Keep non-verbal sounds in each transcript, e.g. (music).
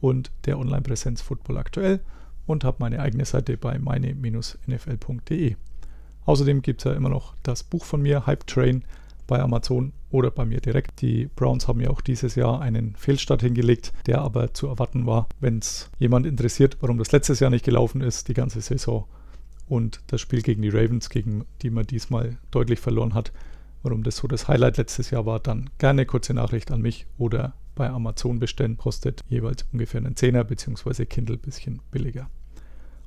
und der Online-Präsenz Football aktuell und habe meine eigene Seite bei meine-nfl.de. Außerdem gibt es ja immer noch das Buch von mir, Hype Train, bei Amazon oder bei mir direkt. Die Browns haben ja auch dieses Jahr einen Fehlstart hingelegt, der aber zu erwarten war, wenn es jemand interessiert, warum das letztes Jahr nicht gelaufen ist, die ganze Saison. Und das Spiel gegen die Ravens, gegen die man diesmal deutlich verloren hat, warum das so das Highlight letztes Jahr war, dann gerne kurze Nachricht an mich oder bei Amazon bestellen. Kostet jeweils ungefähr einen Zehner bzw. Kindle ein bisschen billiger.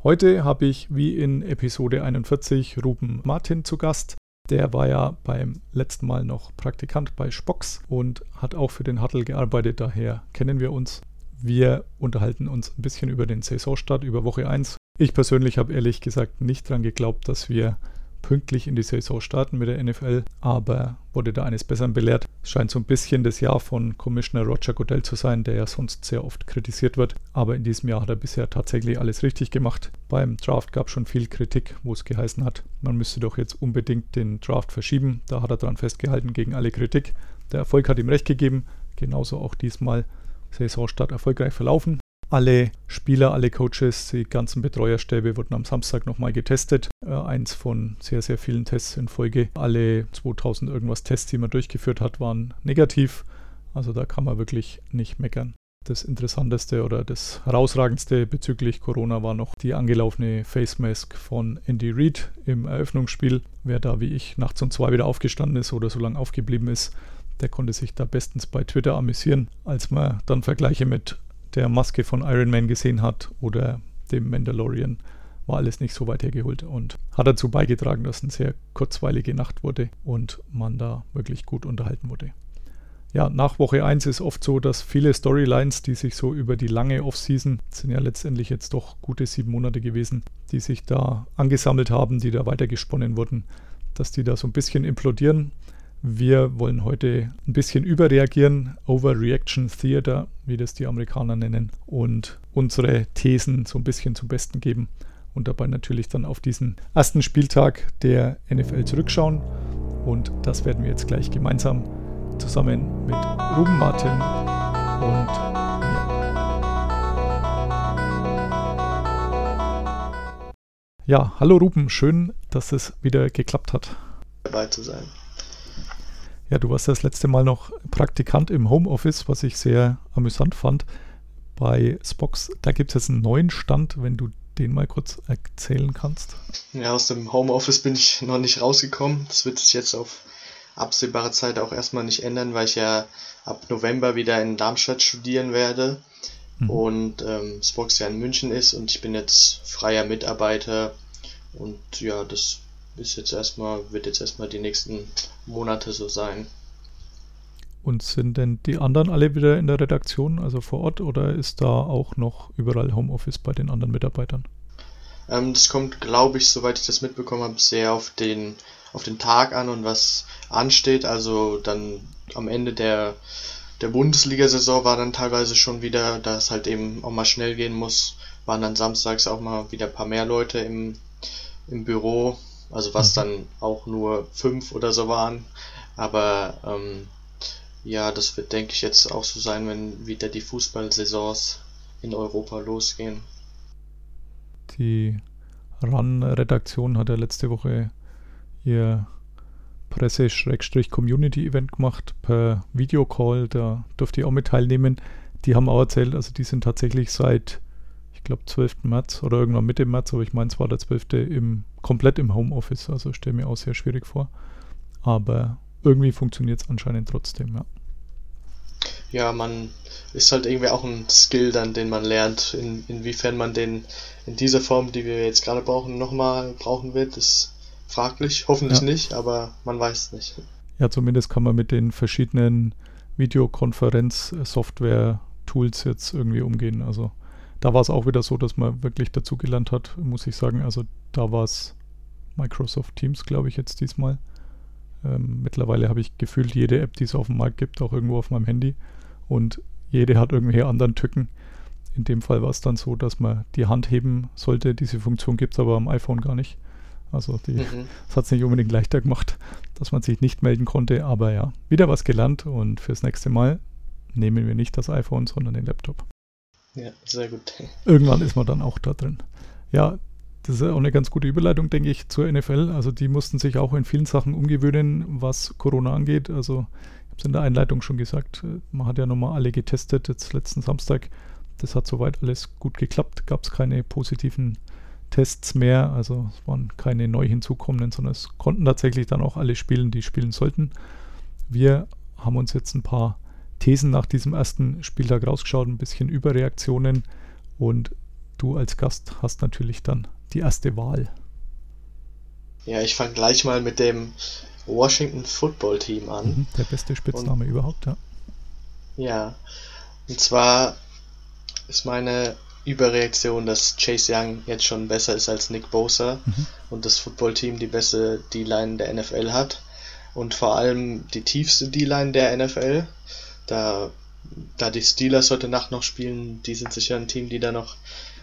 Heute habe ich wie in Episode 41 Ruben Martin zu Gast. Der war ja beim letzten Mal noch Praktikant bei Spox und hat auch für den Huddle gearbeitet, daher kennen wir uns. Wir unterhalten uns ein bisschen über den Saisonstart, über Woche 1. Ich persönlich habe ehrlich gesagt nicht daran geglaubt, dass wir pünktlich in die Saison starten mit der NFL, aber wurde da eines Besseren belehrt. Es scheint so ein bisschen das Jahr von Commissioner Roger Goodell zu sein, der ja sonst sehr oft kritisiert wird. Aber in diesem Jahr hat er bisher tatsächlich alles richtig gemacht. Beim Draft gab es schon viel Kritik, wo es geheißen hat, man müsste doch jetzt unbedingt den Draft verschieben. Da hat er daran festgehalten gegen alle Kritik. Der Erfolg hat ihm recht gegeben. Genauso auch diesmal Saisonstart erfolgreich verlaufen. Alle Spieler, alle Coaches, die ganzen Betreuerstäbe wurden am Samstag nochmal getestet. Äh, eins von sehr, sehr vielen Tests in Folge. Alle 2000 irgendwas Tests, die man durchgeführt hat, waren negativ. Also da kann man wirklich nicht meckern. Das Interessanteste oder das Herausragendste bezüglich Corona war noch die angelaufene Face Mask von Andy Reid im Eröffnungsspiel. Wer da wie ich nachts um zwei wieder aufgestanden ist oder so lange aufgeblieben ist, der konnte sich da bestens bei Twitter amüsieren, als man dann Vergleiche mit der Maske von Iron Man gesehen hat oder dem Mandalorian, war alles nicht so weit hergeholt und hat dazu beigetragen, dass eine sehr kurzweilige Nacht wurde und man da wirklich gut unterhalten wurde. Ja, nach Woche 1 ist oft so, dass viele Storylines, die sich so über die lange Offseason, sind ja letztendlich jetzt doch gute sieben Monate gewesen, die sich da angesammelt haben, die da weitergesponnen wurden, dass die da so ein bisschen implodieren wir wollen heute ein bisschen überreagieren, Overreaction Theater, wie das die Amerikaner nennen, und unsere Thesen so ein bisschen zum Besten geben und dabei natürlich dann auf diesen ersten Spieltag der NFL zurückschauen. Und das werden wir jetzt gleich gemeinsam zusammen mit Ruben Martin und mir. Ja, hallo Ruben, schön, dass es wieder geklappt hat. Dabei zu sein. Ja, du warst das letzte Mal noch Praktikant im Homeoffice, was ich sehr amüsant fand. Bei Spox, da gibt es jetzt einen neuen Stand, wenn du den mal kurz erzählen kannst. Ja, aus dem Homeoffice bin ich noch nicht rausgekommen. Das wird sich jetzt auf absehbare Zeit auch erstmal nicht ändern, weil ich ja ab November wieder in Darmstadt studieren werde mhm. und ähm, Spox ja in München ist und ich bin jetzt freier Mitarbeiter und ja, das ist jetzt erstmal, wird jetzt erstmal die nächsten Monate so sein. Und sind denn die anderen alle wieder in der Redaktion, also vor Ort, oder ist da auch noch überall Homeoffice bei den anderen Mitarbeitern? Ähm, das kommt, glaube ich, soweit ich das mitbekommen habe, sehr auf den, auf den Tag an und was ansteht. Also dann am Ende der, der Bundesliga-Saison war dann teilweise schon wieder, da es halt eben auch mal schnell gehen muss, waren dann samstags auch mal wieder ein paar mehr Leute im, im Büro also was mhm. dann auch nur fünf oder so waren. Aber ähm, ja, das wird, denke ich, jetzt auch so sein, wenn wieder die Fußballsaisons in Europa losgehen. Die RAN-Redaktion hat ja letzte Woche ihr Presse-Community-Event gemacht per Videocall. Da durfte ich auch mit teilnehmen. Die haben auch erzählt, also die sind tatsächlich seit ich glaube 12. März oder irgendwann Mitte März, aber ich meine, es war der 12. Im, komplett im Homeoffice, also stelle mir auch sehr schwierig vor. Aber irgendwie funktioniert es anscheinend trotzdem, ja. Ja, man ist halt irgendwie auch ein Skill dann, den man lernt. In, inwiefern man den in dieser Form, die wir jetzt gerade brauchen, nochmal brauchen wird, ist fraglich. Hoffentlich ja. nicht, aber man weiß es nicht. Ja, zumindest kann man mit den verschiedenen Videokonferenz-Software-Tools jetzt irgendwie umgehen. Also da war es auch wieder so, dass man wirklich dazugelernt hat, muss ich sagen. Also da war es Microsoft Teams, glaube ich, jetzt diesmal. Ähm, mittlerweile habe ich gefühlt jede App, die es auf dem Markt gibt, auch irgendwo auf meinem Handy. Und jede hat irgendwelche anderen Tücken. In dem Fall war es dann so, dass man die Hand heben sollte. Diese Funktion gibt es aber am iPhone gar nicht. Also die, Mhm. (laughs) das hat es nicht unbedingt leichter gemacht, dass man sich nicht melden konnte. Aber ja, wieder was gelernt und fürs nächste Mal nehmen wir nicht das iPhone, sondern den Laptop. Ja, sehr gut. Irgendwann ist man dann auch da drin. Ja, das ist auch eine ganz gute Überleitung, denke ich, zur NFL. Also die mussten sich auch in vielen Sachen umgewöhnen, was Corona angeht. Also ich habe es in der Einleitung schon gesagt, äh, man hat ja nochmal alle getestet, jetzt letzten Samstag. Das hat soweit alles gut geklappt, gab es keine positiven Tests mehr, also es waren keine neu hinzukommenden, sondern es konnten tatsächlich dann auch alle spielen, die spielen sollten. Wir haben uns jetzt ein paar Thesen nach diesem ersten Spieltag rausgeschaut, ein bisschen Überreaktionen und du als Gast hast natürlich dann die erste Wahl. Ja, ich fange gleich mal mit dem Washington Football Team an. Mhm, der beste Spitzname überhaupt, ja. Ja, und zwar ist meine Überreaktion, dass Chase Young jetzt schon besser ist als Nick Bosa Mhm. und das Footballteam die beste D-Line der NFL hat und vor allem die tiefste D-Line der NFL. Da, da die Steelers heute Nacht noch spielen, die sind sicher ein Team, die da noch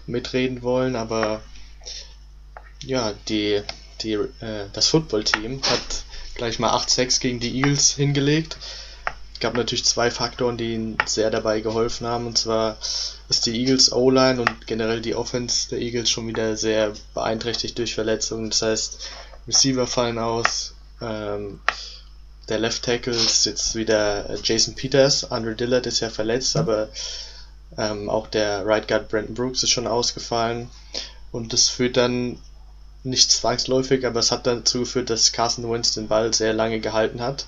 mitreden wollen, aber ja, die, die, äh, das Footballteam hat gleich mal 8-6 gegen die Eagles hingelegt gab natürlich zwei Faktoren, die ihnen sehr dabei geholfen haben. Und zwar ist die Eagles O-Line und generell die Offense der Eagles schon wieder sehr beeinträchtigt durch Verletzungen. Das heißt, Receiver fallen aus. Ähm, der Left Tackle ist jetzt wieder äh, Jason Peters. Andre Dillard ist ja verletzt, aber ähm, auch der Right Guard Brandon Brooks ist schon ausgefallen. Und das führt dann nicht zwangsläufig, aber es hat dazu geführt, dass Carson Wentz den Ball sehr lange gehalten hat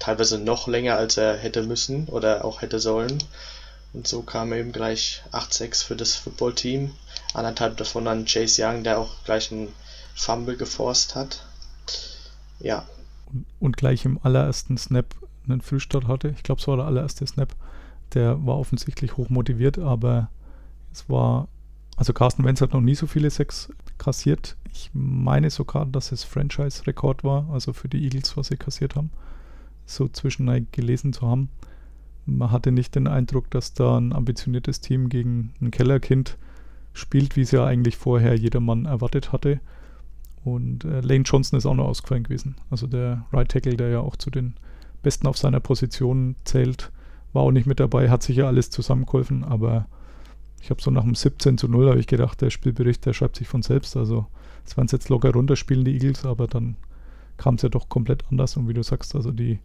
teilweise noch länger als er hätte müssen oder auch hätte sollen. Und so kam eben gleich 8-6 für das Footballteam. Anderthalb davon an Chase Young, der auch gleich einen Fumble geforst hat. Ja. Und, gleich im allerersten Snap einen Frühstart hatte. Ich glaube, es war der allererste Snap. Der war offensichtlich hoch motiviert, aber es war. Also Carsten Wenz hat noch nie so viele Sechs kassiert. Ich meine sogar, dass es Franchise-Rekord war, also für die Eagles, was sie kassiert haben so zwischendurch gelesen zu haben. Man hatte nicht den Eindruck, dass da ein ambitioniertes Team gegen ein Kellerkind spielt, wie es ja eigentlich vorher jedermann erwartet hatte. Und äh, Lane Johnson ist auch noch ausgefallen gewesen. Also der Right Tackle, der ja auch zu den Besten auf seiner Position zählt, war auch nicht mit dabei, hat sicher alles zusammengeholfen, aber ich habe so nach dem 17 zu 0 habe ich gedacht, der Spielbericht, der schreibt sich von selbst. Also es werden jetzt locker runterspielen, die Eagles, aber dann kam es ja doch komplett anders. Und wie du sagst, also die,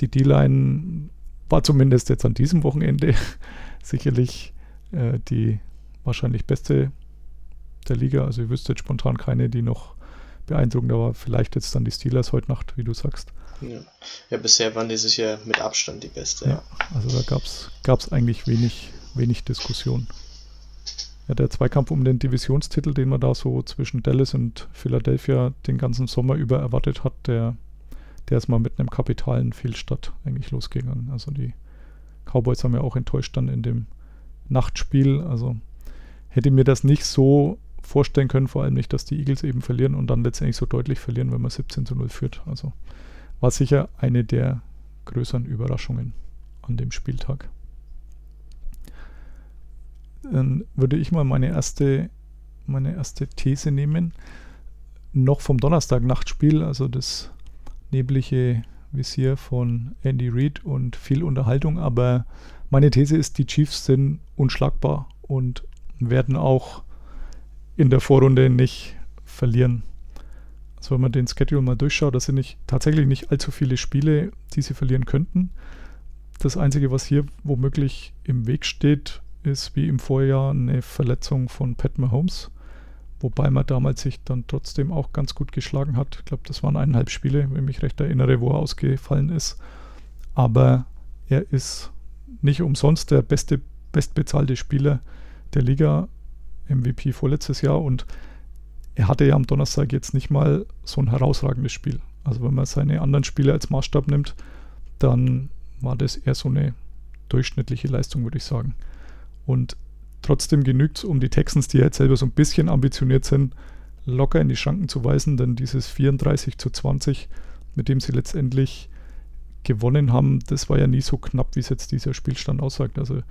die D-Line war zumindest jetzt an diesem Wochenende (laughs) sicherlich äh, die wahrscheinlich beste der Liga. Also ich wüsste jetzt spontan keine, die noch beeindruckender war. Vielleicht jetzt dann die Steelers heute Nacht, wie du sagst. Ja, ja bisher waren die sicher mit Abstand die beste. Ja, also da gab es eigentlich wenig, wenig Diskussion. Ja, der Zweikampf um den Divisionstitel, den man da so zwischen Dallas und Philadelphia den ganzen Sommer über erwartet hat, der, der ist mal mit einem kapitalen Fehlstart eigentlich losgegangen. Also die Cowboys haben ja auch enttäuscht dann in dem Nachtspiel. Also hätte mir das nicht so vorstellen können, vor allem nicht, dass die Eagles eben verlieren und dann letztendlich so deutlich verlieren, wenn man 17 zu 0 führt. Also war sicher eine der größeren Überraschungen an dem Spieltag. Dann würde ich mal meine erste, meine erste These nehmen. Noch vom Donnerstag-Nachtspiel, also das neblige Visier von Andy Reid und viel Unterhaltung, aber meine These ist, die Chiefs sind unschlagbar und werden auch in der Vorrunde nicht verlieren. Also wenn man den Schedule mal durchschaut, das sind nicht, tatsächlich nicht allzu viele Spiele, die sie verlieren könnten. Das Einzige, was hier womöglich im Weg steht, ist wie im Vorjahr eine Verletzung von Pat Mahomes. Wobei man damals sich dann trotzdem auch ganz gut geschlagen hat. Ich glaube, das waren eineinhalb Spiele, wenn ich mich recht erinnere, wo er ausgefallen ist. Aber er ist nicht umsonst der beste, bestbezahlte Spieler der Liga, MVP vorletztes Jahr. Und er hatte ja am Donnerstag jetzt nicht mal so ein herausragendes Spiel. Also wenn man seine anderen Spiele als Maßstab nimmt, dann war das eher so eine durchschnittliche Leistung, würde ich sagen. Und trotzdem genügt es, um die Texans, die jetzt selber so ein bisschen ambitioniert sind, locker in die Schranken zu weisen, denn dieses 34 zu 20, mit dem sie letztendlich gewonnen haben, das war ja nie so knapp, wie es jetzt dieser Spielstand aussagt. Also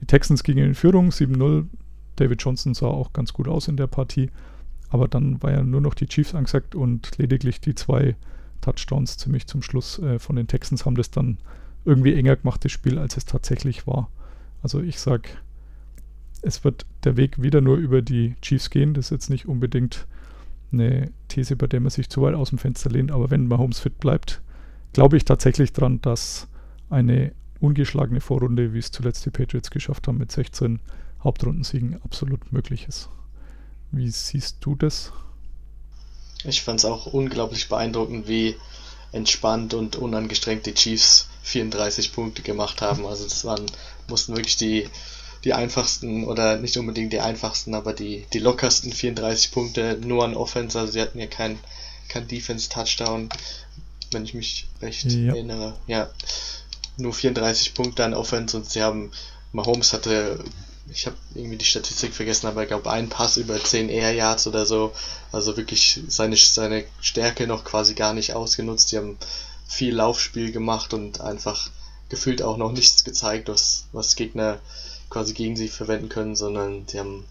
die Texans gingen in Führung, 7-0. David Johnson sah auch ganz gut aus in der Partie. Aber dann war ja nur noch die Chiefs angesagt und lediglich die zwei Touchdowns ziemlich zum Schluss äh, von den Texans haben das dann irgendwie enger gemacht, das Spiel, als es tatsächlich war. Also ich sage, es wird der Weg wieder nur über die Chiefs gehen. Das ist jetzt nicht unbedingt eine These, bei der man sich zu weit aus dem Fenster lehnt. Aber wenn Mahomes fit bleibt, glaube ich tatsächlich dran, dass eine ungeschlagene Vorrunde, wie es zuletzt die Patriots geschafft haben, mit 16 Hauptrundensiegen absolut möglich ist. Wie siehst du das? Ich fand es auch unglaublich beeindruckend, wie entspannt und unangestrengt die Chiefs 34 Punkte gemacht haben. Also das waren, mussten wirklich die, die einfachsten oder nicht unbedingt die einfachsten, aber die, die lockersten 34 Punkte nur an Offense. Also sie hatten ja kein, kein Defense-Touchdown, wenn ich mich recht ja. erinnere. Ja, nur 34 Punkte an Offense und sie haben, Mahomes hatte, ich habe irgendwie die Statistik vergessen, aber ich glaube, einen Pass über 10 Air Yards oder so. Also wirklich seine, seine Stärke noch quasi gar nicht ausgenutzt. Die haben viel Laufspiel gemacht und einfach gefühlt auch noch nichts gezeigt, was, was Gegner quasi gegen sie verwenden können, sondern sie haben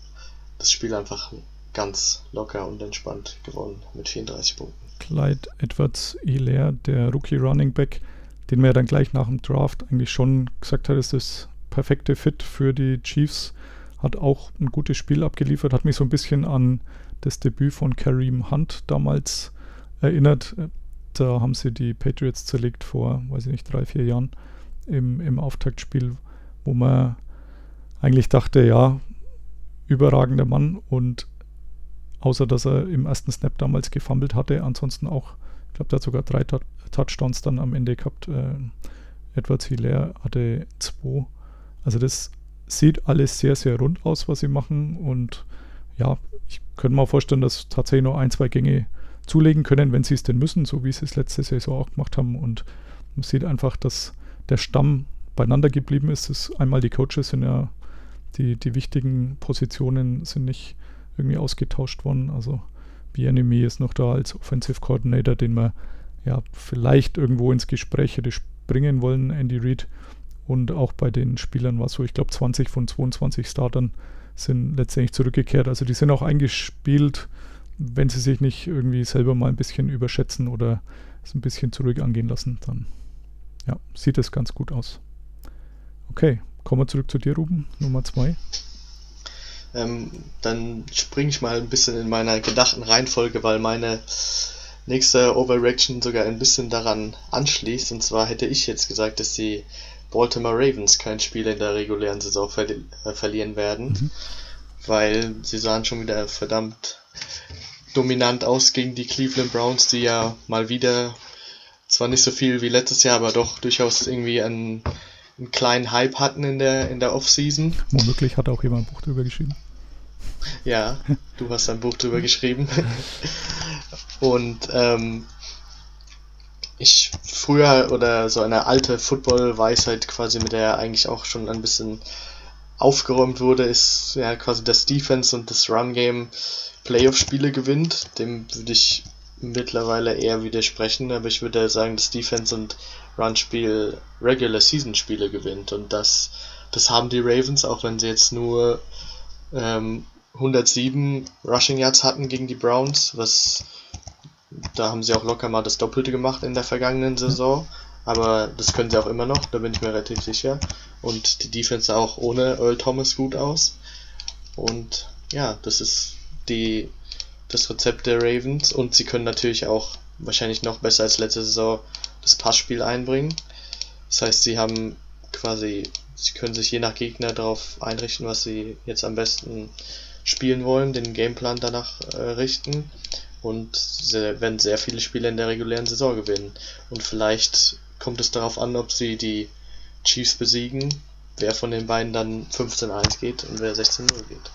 das Spiel einfach ganz locker und entspannt gewonnen mit 34 Punkten. Clyde Edwards Hilaire, der Rookie Running Back, den man ja dann gleich nach dem Draft eigentlich schon gesagt hat, ist das perfekte Fit für die Chiefs. Hat auch ein gutes Spiel abgeliefert, hat mich so ein bisschen an das Debüt von Kareem Hunt damals erinnert. Da haben sie die Patriots zerlegt vor, weiß ich nicht, drei, vier Jahren im, im Auftaktspiel, wo man eigentlich dachte, ja, überragender Mann und außer dass er im ersten Snap damals gefummelt hatte, ansonsten auch, ich glaube, der hat sogar drei Touchdowns dann am Ende gehabt. Äh, Edwards Hilaire hatte zwei. Also das sieht alles sehr, sehr rund aus, was sie machen. Und ja, ich könnte mir vorstellen, dass tatsächlich noch ein, zwei Gänge zulegen können, wenn sie es denn müssen, so wie sie es letzte Saison auch gemacht haben. Und man sieht einfach, dass der Stamm beieinander geblieben ist. Das einmal die Coaches sind ja, die, die wichtigen Positionen sind nicht irgendwie ausgetauscht worden. Also Bienemy ist noch da als Offensive Coordinator, den man ja, vielleicht irgendwo ins Gespräch hätte bringen wollen, Andy Reid. Und auch bei den Spielern war es so, ich glaube 20 von 22 Startern sind letztendlich zurückgekehrt. Also die sind auch eingespielt, wenn sie sich nicht irgendwie selber mal ein bisschen überschätzen oder es ein bisschen zurück angehen lassen, dann ja, sieht es ganz gut aus. Okay, kommen wir zurück zu dir, Ruben, Nummer 2. Ähm, dann springe ich mal ein bisschen in meiner gedachten Reihenfolge, weil meine nächste Overreaction sogar ein bisschen daran anschließt. Und zwar hätte ich jetzt gesagt, dass die Baltimore Ravens kein Spiel in der regulären Saison ver äh, verlieren werden, mhm. weil sie sahen schon wieder verdammt dominant aus gegen die Cleveland Browns, die ja mal wieder zwar nicht so viel wie letztes Jahr, aber doch durchaus irgendwie einen, einen kleinen Hype hatten in der in der Offseason. Womöglich hat auch jemand ein Buch drüber geschrieben. Ja, du hast ein Buch drüber (laughs) geschrieben. Und ähm, ich früher oder so eine alte Football-Weisheit quasi, mit der eigentlich auch schon ein bisschen aufgeräumt wurde, ist ja quasi das Defense und das Run-Game Playoff-Spiele gewinnt. Dem würde ich mittlerweile eher widersprechen, aber ich würde sagen, dass Defense und Run-Spiel Regular Season-Spiele gewinnt. Und das, das haben die Ravens, auch wenn sie jetzt nur ähm, 107 Rushing Yards hatten gegen die Browns, was da haben sie auch locker mal das Doppelte gemacht in der vergangenen Saison. Aber das können sie auch immer noch, da bin ich mir relativ sicher. Und die Defense sah auch ohne Earl Thomas gut aus. Und ja, das ist die, das Rezept der Ravens. Und sie können natürlich auch wahrscheinlich noch besser als letzte Saison das Passspiel einbringen. Das heißt, sie haben quasi, sie können sich je nach Gegner darauf einrichten, was sie jetzt am besten spielen wollen, den Gameplan danach äh, richten und sie werden sehr viele Spiele in der regulären Saison gewinnen. Und vielleicht kommt es darauf an, ob sie die Chiefs besiegen, wer von den beiden dann 15-1 geht und wer 16-0 geht.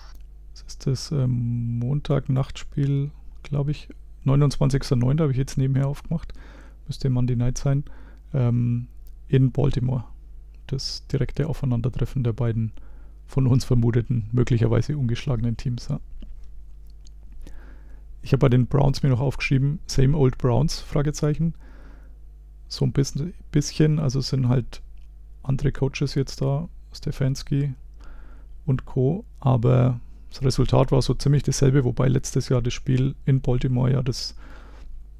Das ist das ähm, Montag-Nachtspiel, glaube ich. 29.09. habe ich jetzt nebenher aufgemacht. Müsste Monday Night sein. Ähm, in Baltimore. Das direkte Aufeinandertreffen der beiden von uns vermuteten, möglicherweise ungeschlagenen Teams. Ja. Ich habe bei den Browns mir noch aufgeschrieben, same old Browns, Fragezeichen. So ein bisschen, also es sind halt andere Coaches jetzt da, Stefanski und Co. Aber das Resultat war so ziemlich dasselbe, wobei letztes Jahr das Spiel in Baltimore ja das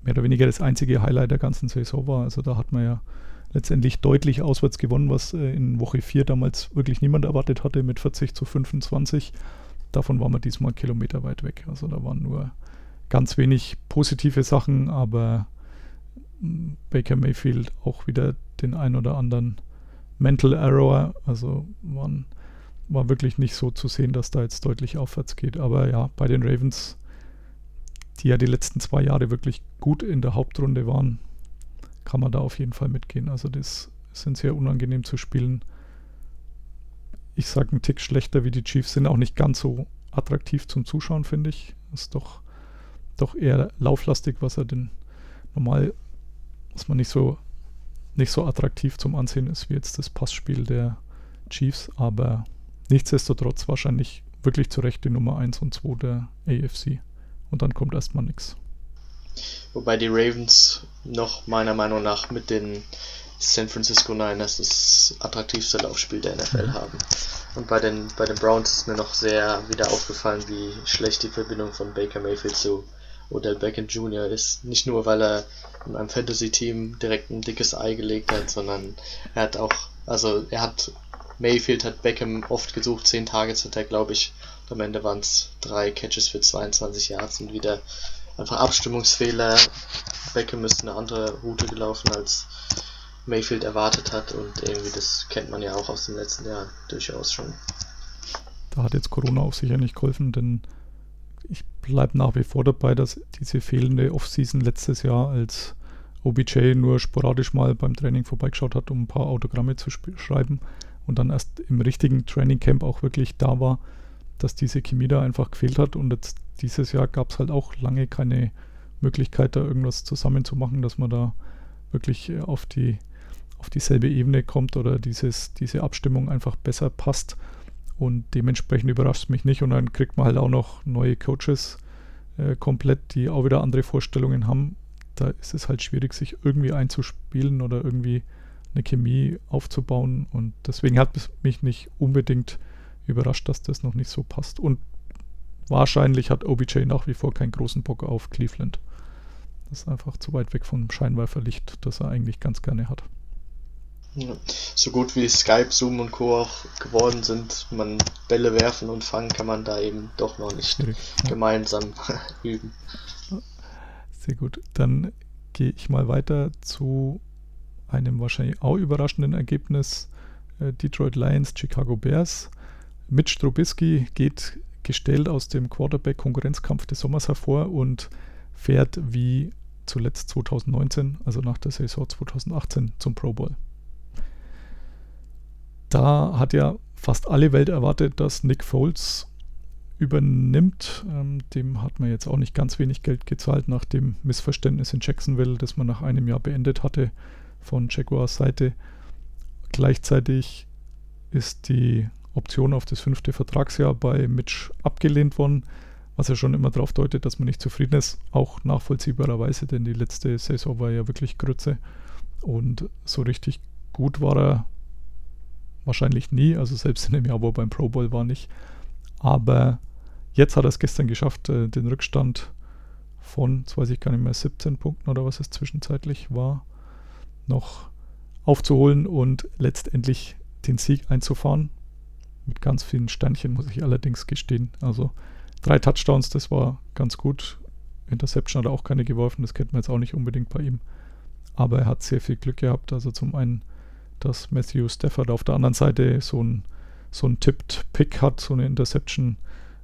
mehr oder weniger das einzige Highlight der ganzen Saison war. Also da hat man ja letztendlich deutlich auswärts gewonnen, was äh, in Woche 4 damals wirklich niemand erwartet hatte mit 40 zu 25. Davon waren wir diesmal Kilometer weit weg. Also da waren nur ganz wenig positive Sachen, aber Baker Mayfield auch wieder den ein oder anderen Mental Error. Also waren, war wirklich nicht so zu sehen, dass da jetzt deutlich aufwärts geht. Aber ja, bei den Ravens, die ja die letzten zwei Jahre wirklich gut in der Hauptrunde waren, kann man da auf jeden Fall mitgehen. Also das sind sehr unangenehm zu spielen. Ich sage einen Tick schlechter wie die Chiefs, sind auch nicht ganz so attraktiv zum Zuschauen, finde ich. Ist doch, doch eher lauflastig, was er denn normal, was man nicht so, nicht so attraktiv zum Ansehen ist, wie jetzt das Passspiel der Chiefs, aber nichtsdestotrotz wahrscheinlich wirklich zu Recht die Nummer 1 und 2 der AFC. Und dann kommt erstmal nichts. Wobei die Ravens noch meiner Meinung nach mit den San Francisco Niners das attraktivste Laufspiel der NFL mhm. haben. Und bei den, bei den Browns ist mir noch sehr wieder aufgefallen, wie schlecht die Verbindung von Baker Mayfield zu Odell Beckham Jr. ist. Nicht nur, weil er in einem Fantasy-Team direkt ein dickes Ei gelegt hat, sondern er hat auch, also er hat, Mayfield hat Beckham oft gesucht, 10 Targets hat er, glaube ich. Am Ende waren es drei Catches für 22 Yards und wieder einfach Abstimmungsfehler. Beckham ist eine andere Route gelaufen, als Mayfield erwartet hat und irgendwie das kennt man ja auch aus dem letzten Jahr durchaus schon. Da hat jetzt Corona auch sicher nicht geholfen, denn ich bleibe nach wie vor dabei, dass diese fehlende Offseason letztes Jahr, als OBJ nur sporadisch mal beim Training vorbeigeschaut hat, um ein paar Autogramme zu schreiben und dann erst im richtigen Trainingcamp auch wirklich da war, dass diese Chemie da einfach gefehlt hat und jetzt dieses Jahr gab es halt auch lange keine Möglichkeit, da irgendwas zusammenzumachen, dass man da wirklich äh, auf die auf dieselbe Ebene kommt oder dieses, diese Abstimmung einfach besser passt. Und dementsprechend überrascht es mich nicht. Und dann kriegt man halt auch noch neue Coaches äh, komplett, die auch wieder andere Vorstellungen haben. Da ist es halt schwierig, sich irgendwie einzuspielen oder irgendwie eine Chemie aufzubauen. Und deswegen hat es mich nicht unbedingt überrascht, dass das noch nicht so passt. Und wahrscheinlich hat OBJ nach wie vor keinen großen Bock auf Cleveland. Das ist einfach zu weit weg vom Scheinwerferlicht, das er eigentlich ganz gerne hat. So gut wie Skype, Zoom und Co. auch geworden sind, man Bälle werfen und fangen kann man da eben doch noch nicht Schwierig, gemeinsam (laughs) üben. Sehr gut. Dann gehe ich mal weiter zu einem wahrscheinlich auch überraschenden Ergebnis. Äh, Detroit Lions, Chicago Bears. Mitch Trubisky geht gestellt aus dem Quarterback-Konkurrenzkampf des Sommers hervor und fährt wie zuletzt 2019, also nach der Saison 2018, zum Pro Bowl. Da hat ja fast alle Welt erwartet, dass Nick Foles übernimmt. Ähm, dem hat man jetzt auch nicht ganz wenig Geld gezahlt nach dem Missverständnis in Jacksonville, das man nach einem Jahr beendet hatte von Jaguars Seite. Gleichzeitig ist die Option auf das fünfte Vertragsjahr bei Mitch abgelehnt worden, was ja schon immer darauf deutet, dass man nicht zufrieden ist. Auch nachvollziehbarerweise, denn die letzte Saison war ja wirklich Grütze. Und so richtig gut war er wahrscheinlich nie, also selbst in dem Jahr, wo er beim Pro Bowl war, nicht. Aber jetzt hat er es gestern geschafft, äh, den Rückstand von, jetzt weiß ich gar nicht mehr, 17 Punkten oder was es zwischenzeitlich war, noch aufzuholen und letztendlich den Sieg einzufahren. Mit ganz vielen Sternchen, muss ich allerdings gestehen. Also drei Touchdowns, das war ganz gut. Interception hat er auch keine geworfen, das kennt man jetzt auch nicht unbedingt bei ihm. Aber er hat sehr viel Glück gehabt. Also zum einen dass Matthew Stafford auf der anderen Seite so ein, so ein Tipped Pick hat, so eine Interception,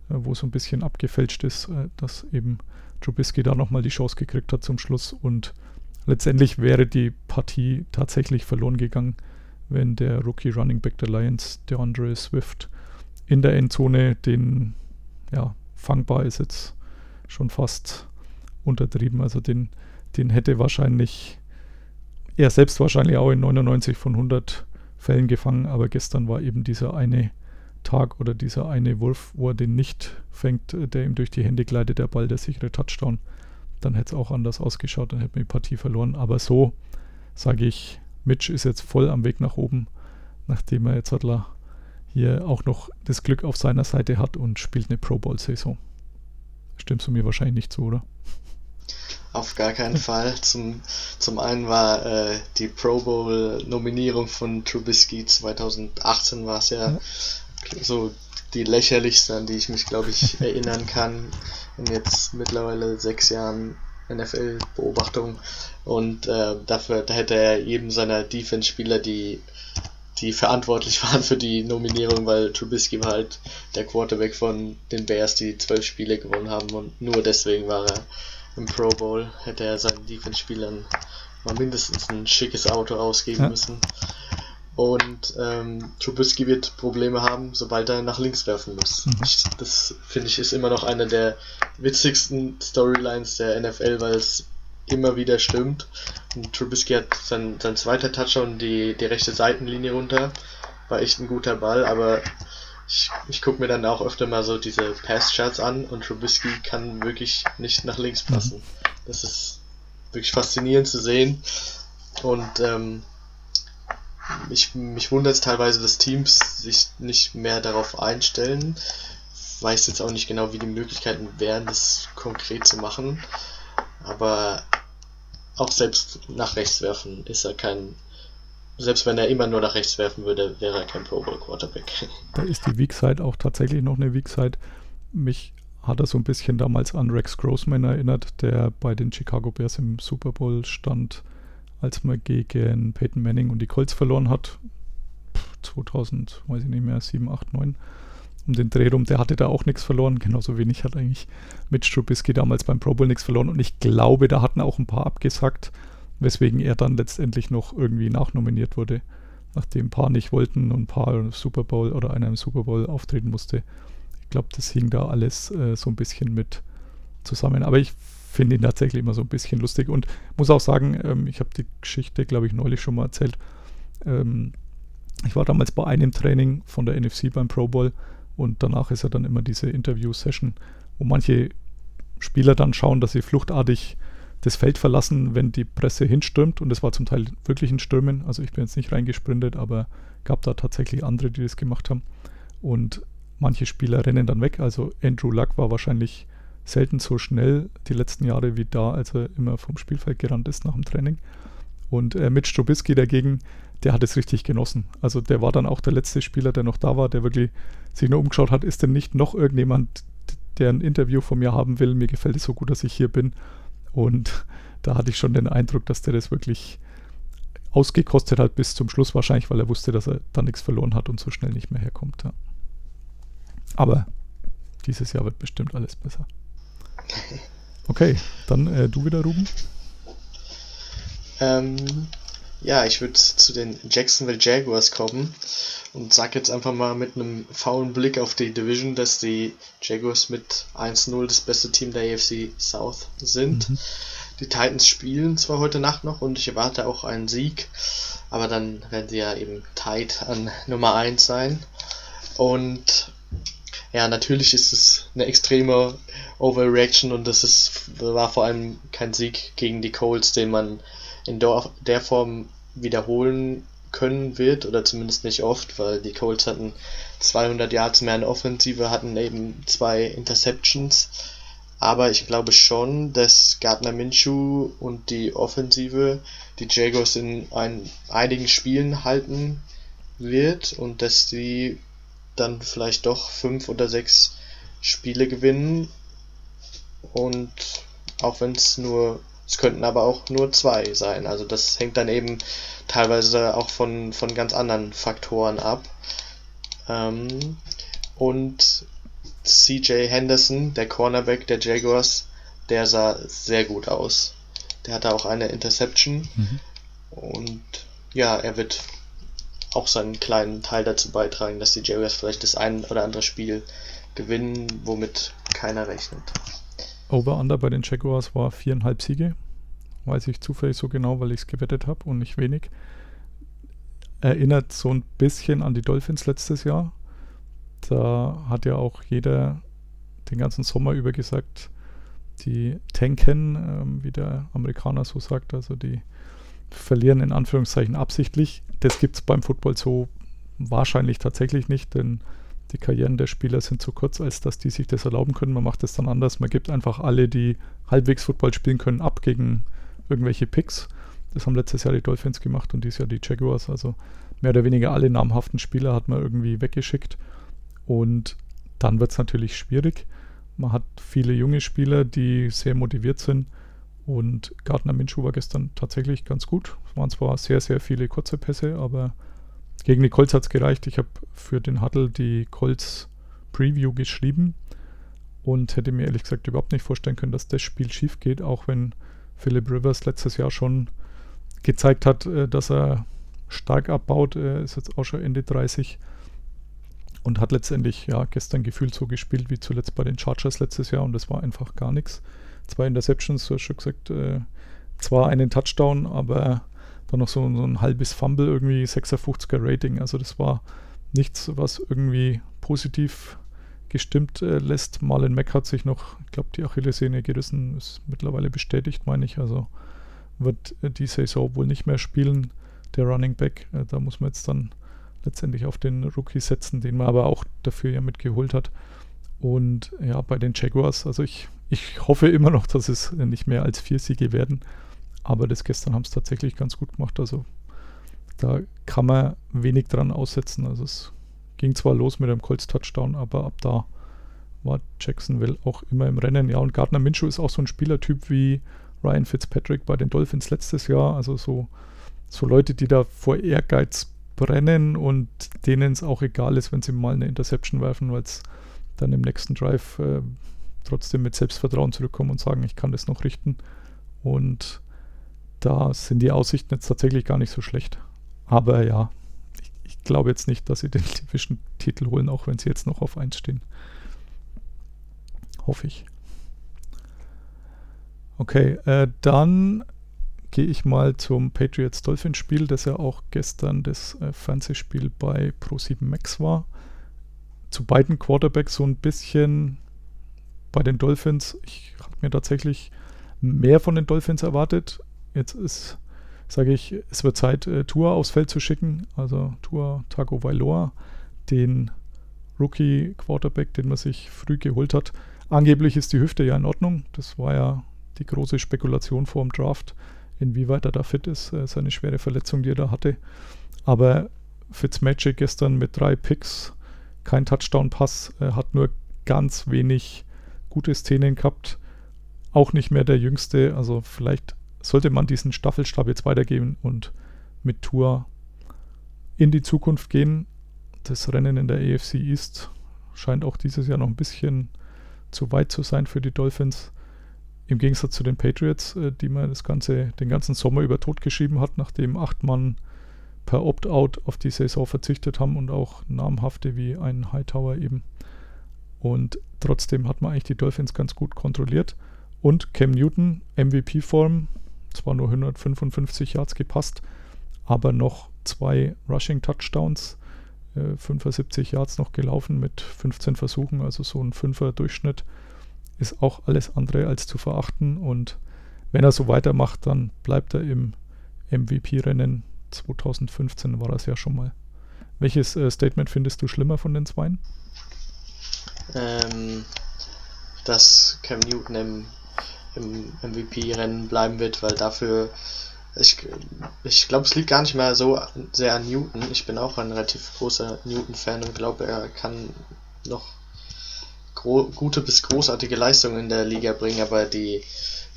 äh, wo so ein bisschen abgefälscht ist, äh, dass eben Trubisky da nochmal die Chance gekriegt hat zum Schluss. Und letztendlich wäre die Partie tatsächlich verloren gegangen, wenn der Rookie Running Back der Lions, DeAndre Swift, in der Endzone den, ja, fangbar ist jetzt schon fast untertrieben, also den, den hätte wahrscheinlich er selbst wahrscheinlich auch in 99 von 100 Fällen gefangen, aber gestern war eben dieser eine Tag oder dieser eine Wurf, wo er den nicht fängt, äh, der ihm durch die Hände gleitet, der Ball, der sichere Touchdown, dann hätte es auch anders ausgeschaut, dann hätte man die Partie verloren. Aber so sage ich, Mitch ist jetzt voll am Weg nach oben, nachdem er jetzt hier auch noch das Glück auf seiner Seite hat und spielt eine Pro Bowl-Saison. Stimmst du mir wahrscheinlich nicht zu, oder? Auf gar keinen Fall. Zum, zum einen war äh, die Pro Bowl-Nominierung von Trubisky 2018 war es ja, ja, so die lächerlichste, an die ich mich, glaube ich, (laughs) erinnern kann. In jetzt mittlerweile sechs Jahren NFL-Beobachtung. Und äh, dafür, da hätte er jedem seiner Defense-Spieler, die, die verantwortlich (laughs) waren für die Nominierung, weil Trubisky war halt der Quarterback von den Bears, die zwölf Spiele gewonnen haben und nur deswegen war er im Pro Bowl. Hätte er seinen Defense-Spielern mal mindestens ein schickes Auto ausgeben ja. müssen. Und ähm, Trubisky wird Probleme haben, sobald er nach links werfen muss. Mhm. Ich, das finde ich ist immer noch eine der witzigsten Storylines der NFL, weil es immer wieder stimmt. Und Trubisky hat sein, sein zweiter Touchdown die, die rechte Seitenlinie runter. War echt ein guter Ball, aber ich, ich gucke mir dann auch öfter mal so diese Pass-Charts an und Trubisky kann wirklich nicht nach links mhm. passen. Das ist wirklich faszinierend zu sehen. Und ähm, ich, mich wundert es teilweise, dass Teams sich nicht mehr darauf einstellen. Weiß jetzt auch nicht genau, wie die Möglichkeiten wären, das konkret zu machen. Aber auch selbst nach rechts werfen ist er kein. Selbst wenn er immer nur nach rechts werfen würde, wäre er kein Pro Bowl Quarterback. Da ist die Weak Side auch tatsächlich noch eine Weak Side. Mich hat er so ein bisschen damals an Rex Grossman erinnert, der bei den Chicago Bears im Super Bowl stand als man gegen Peyton Manning und die Colts verloren hat. 2000, weiß ich nicht mehr, 7, 8, 9 um den Dreh rum, der hatte da auch nichts verloren, genauso wenig hat eigentlich mit Strubisky damals beim Pro Bowl nichts verloren und ich glaube, da hatten auch ein paar abgesagt, weswegen er dann letztendlich noch irgendwie nachnominiert wurde, nachdem ein paar nicht wollten und ein paar im Super Bowl oder einer im Super Bowl auftreten musste. Ich glaube, das hing da alles äh, so ein bisschen mit zusammen. Aber ich finde ihn tatsächlich immer so ein bisschen lustig und muss auch sagen, ähm, ich habe die Geschichte, glaube ich, neulich schon mal erzählt. Ähm, ich war damals bei einem Training von der NFC beim Pro Bowl und danach ist ja dann immer diese Interview-Session, wo manche Spieler dann schauen, dass sie fluchtartig das Feld verlassen, wenn die Presse hinstürmt. Und das war zum Teil wirklich ein Stürmen. Also ich bin jetzt nicht reingesprintet, aber gab da tatsächlich andere, die das gemacht haben. Und manche Spieler rennen dann weg. Also Andrew Luck war wahrscheinlich selten so schnell die letzten Jahre wie da, als er immer vom Spielfeld gerannt ist nach dem Training. Und äh, Mitch Trubisky dagegen, der hat es richtig genossen. Also der war dann auch der letzte Spieler, der noch da war, der wirklich sich nur umgeschaut hat, ist denn nicht noch irgendjemand, der ein Interview von mir haben will? Mir gefällt es so gut, dass ich hier bin. Und da hatte ich schon den Eindruck, dass der das wirklich ausgekostet hat bis zum Schluss wahrscheinlich, weil er wusste, dass er da nichts verloren hat und so schnell nicht mehr herkommt. Ja. Aber dieses Jahr wird bestimmt alles besser. Okay, dann äh, du wieder, Ruben. Ähm, ja, ich würde zu den Jacksonville Jaguars kommen und sag jetzt einfach mal mit einem faulen Blick auf die Division, dass die Jaguars mit 1-0 das beste Team der AFC South sind. Mhm. Die Titans spielen zwar heute Nacht noch und ich erwarte auch einen Sieg, aber dann werden sie ja eben tight an Nummer 1 sein. Und ja, natürlich ist es eine extreme Overreaction und das ist, war vor allem kein Sieg gegen die Colts, den man in der Form wiederholen können wird oder zumindest nicht oft, weil die Colts hatten 200 Yards mehr in Offensive, hatten eben zwei Interceptions. Aber ich glaube schon, dass Gardner Minshew und die Offensive die Jaguars in ein, einigen Spielen halten wird und dass die dann vielleicht doch fünf oder sechs Spiele gewinnen. Und auch wenn es nur, es könnten aber auch nur zwei sein. Also das hängt dann eben teilweise auch von, von ganz anderen Faktoren ab. Ähm, und CJ Henderson, der Cornerback der Jaguars, der sah sehr gut aus. Der hatte auch eine Interception. Mhm. Und ja, er wird auch seinen kleinen Teil dazu beitragen, dass die Jaguars vielleicht das ein oder andere Spiel gewinnen, womit keiner rechnet. Over-Under bei den Jaguars war viereinhalb Siege. Weiß ich zufällig so genau, weil ich es gewettet habe und nicht wenig. Erinnert so ein bisschen an die Dolphins letztes Jahr. Da hat ja auch jeder den ganzen Sommer über gesagt, die tanken, ähm, wie der Amerikaner so sagt, also die verlieren in Anführungszeichen absichtlich. Das gibt es beim Football so wahrscheinlich tatsächlich nicht, denn die Karrieren der Spieler sind zu kurz, als dass die sich das erlauben können. Man macht das dann anders. Man gibt einfach alle, die halbwegs Football spielen können, ab gegen irgendwelche Picks. Das haben letztes Jahr die Dolphins gemacht und dieses Jahr die Jaguars. Also mehr oder weniger alle namhaften Spieler hat man irgendwie weggeschickt. Und dann wird es natürlich schwierig. Man hat viele junge Spieler, die sehr motiviert sind. Und Gardner Minshew war gestern tatsächlich ganz gut. Es waren zwar sehr, sehr viele kurze Pässe, aber gegen die Colts hat es gereicht. Ich habe für den Huddle die Colts Preview geschrieben und hätte mir ehrlich gesagt überhaupt nicht vorstellen können, dass das Spiel schief geht, auch wenn Philip Rivers letztes Jahr schon gezeigt hat, äh, dass er stark abbaut. Er ist jetzt auch schon Ende 30 und hat letztendlich ja gestern gefühlt so gespielt wie zuletzt bei den Chargers letztes Jahr und das war einfach gar nichts. Zwei Interceptions, du hast schon gesagt, äh, zwar einen Touchdown, aber dann noch so, so ein halbes Fumble, irgendwie 56er Rating. Also das war nichts, was irgendwie positiv gestimmt äh, lässt. Marlon Mack hat sich noch, ich glaube, die Achillessehne gerissen, ist mittlerweile bestätigt, meine ich. Also wird äh, die Saison wohl nicht mehr spielen, der Running Back. Äh, da muss man jetzt dann letztendlich auf den Rookie setzen, den man aber auch dafür ja mitgeholt hat. Und ja, bei den Jaguars, also ich, ich hoffe immer noch, dass es nicht mehr als vier Siege werden. Aber das gestern haben es tatsächlich ganz gut gemacht. Also da kann man wenig dran aussetzen. Also es ging zwar los mit einem Colts Touchdown, aber ab da war Jacksonville auch immer im Rennen. Ja, und Gardner Minshew ist auch so ein Spielertyp wie Ryan Fitzpatrick bei den Dolphins letztes Jahr. Also so, so Leute, die da vor Ehrgeiz brennen und denen es auch egal ist, wenn sie mal eine Interception werfen, weil es dann im nächsten Drive äh, trotzdem mit Selbstvertrauen zurückkommen und sagen, ich kann das noch richten. Und da sind die Aussichten jetzt tatsächlich gar nicht so schlecht. Aber ja, ich, ich glaube jetzt nicht, dass sie den (laughs) Division-Titel holen, auch wenn sie jetzt noch auf 1 stehen. Hoffe ich. Okay, äh, dann gehe ich mal zum Patriots Dolphins Spiel, das ja auch gestern das äh, Fernsehspiel bei Pro7 Max war. Zu beiden Quarterbacks so ein bisschen bei den Dolphins. Ich habe mir tatsächlich mehr von den Dolphins erwartet. Jetzt ist, sage ich, es wird Zeit, äh, Tour aufs Feld zu schicken. Also Tour Tago Vailoa, den Rookie Quarterback, den man sich früh geholt hat. Angeblich ist die Hüfte ja in Ordnung. Das war ja die große Spekulation vor dem Draft, inwieweit er da fit ist. Äh, seine schwere Verletzung, die er da hatte. Aber Fitzmagic gestern mit drei Picks, kein Touchdown-Pass, äh, hat nur ganz wenig gute Szenen gehabt. Auch nicht mehr der Jüngste. Also vielleicht sollte man diesen Staffelstab jetzt weitergeben und mit Tour in die Zukunft gehen. Das Rennen in der AFC East scheint auch dieses Jahr noch ein bisschen zu weit zu sein für die Dolphins. Im Gegensatz zu den Patriots, äh, die man das ganze, den ganzen Sommer über totgeschrieben hat, nachdem acht Mann per Opt-out auf die Saison verzichtet haben und auch namhafte wie ein Hightower eben. Und trotzdem hat man eigentlich die Dolphins ganz gut kontrolliert. Und Cam Newton, MVP-Form, zwar nur 155 Yards gepasst, aber noch zwei Rushing Touchdowns, äh, 75 Yards noch gelaufen mit 15 Versuchen, also so ein Fünfer Durchschnitt ist auch alles andere als zu verachten und wenn er so weitermacht, dann bleibt er im MVP-Rennen. 2015 war das ja schon mal. Welches äh, Statement findest du schlimmer von den Zweien? Ähm, dass Cam Newton im im MVP-Rennen bleiben wird, weil dafür, ich, ich glaube, es liegt gar nicht mehr so sehr an Newton. Ich bin auch ein relativ großer Newton-Fan und glaube, er kann noch gute bis großartige Leistungen in der Liga bringen, aber die,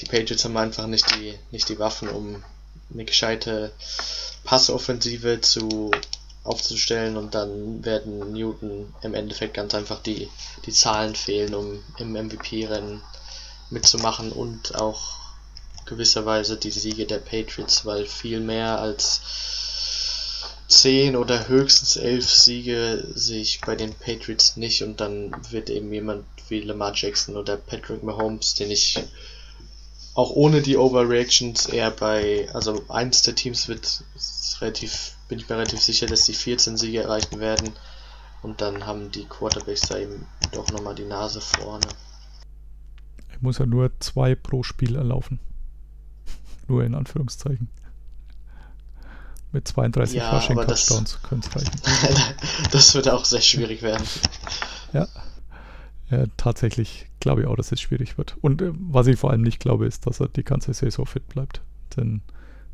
die Patriots haben einfach nicht die, nicht die Waffen, um eine gescheite Passoffensive zu aufzustellen und dann werden Newton im Endeffekt ganz einfach die, die Zahlen fehlen, um im MVP-Rennen mitzumachen und auch gewisserweise die Siege der Patriots, weil viel mehr als 10 oder höchstens 11 Siege sehe ich bei den Patriots nicht und dann wird eben jemand wie Lamar Jackson oder Patrick Mahomes, den ich auch ohne die Overreactions eher bei, also eins der Teams wird relativ, bin ich mir relativ sicher, dass die 14 Siege erreichen werden Und dann haben die Quarterbacks da eben doch nochmal die Nase vorne. Er muss ja nur zwei pro Spiel erlaufen. (laughs) Nur in Anführungszeichen. Mit 32 Ja, Rushing aber das- Touchdowns könnte es reichen. (laughs) das wird auch sehr schwierig werden. Ja. ja. Tatsächlich glaube ich auch, dass es schwierig wird. Und äh, was ich vor allem nicht glaube, ist, dass er die ganze Saison fit bleibt. Denn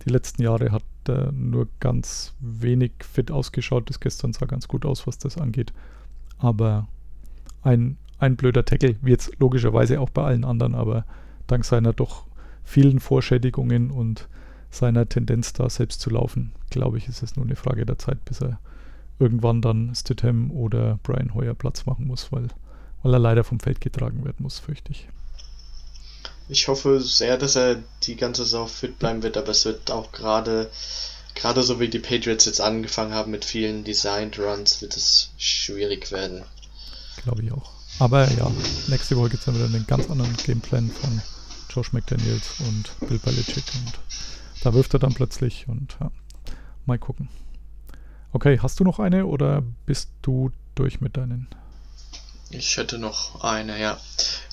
die letzten Jahre hat er nur ganz wenig fit ausgeschaut. Das gestern sah ganz gut aus, was das angeht. Aber ein, ein blöder Tackle, wie jetzt logischerweise auch bei allen anderen, aber dank seiner doch vielen Vorschädigungen und seiner Tendenz da selbst zu laufen, glaube ich, ist es nur eine Frage der Zeit, bis er irgendwann dann Stidham oder Brian Hoyer Platz machen muss, weil, weil er leider vom Feld getragen werden muss, fürchte ich. Ich hoffe sehr, dass er die ganze Saison fit bleiben wird, aber es wird auch gerade, gerade so wie die Patriots jetzt angefangen haben mit vielen Designed Runs, wird es schwierig werden. Glaube ich auch. Aber ja, nächste Woche gibt es dann wieder einen ganz anderen Gameplan von Josh McDaniels und Bill Belichick und da wirft er dann plötzlich und ja, mal gucken. Okay, hast du noch eine oder bist du durch mit deinen? Ich hätte noch eine, ja.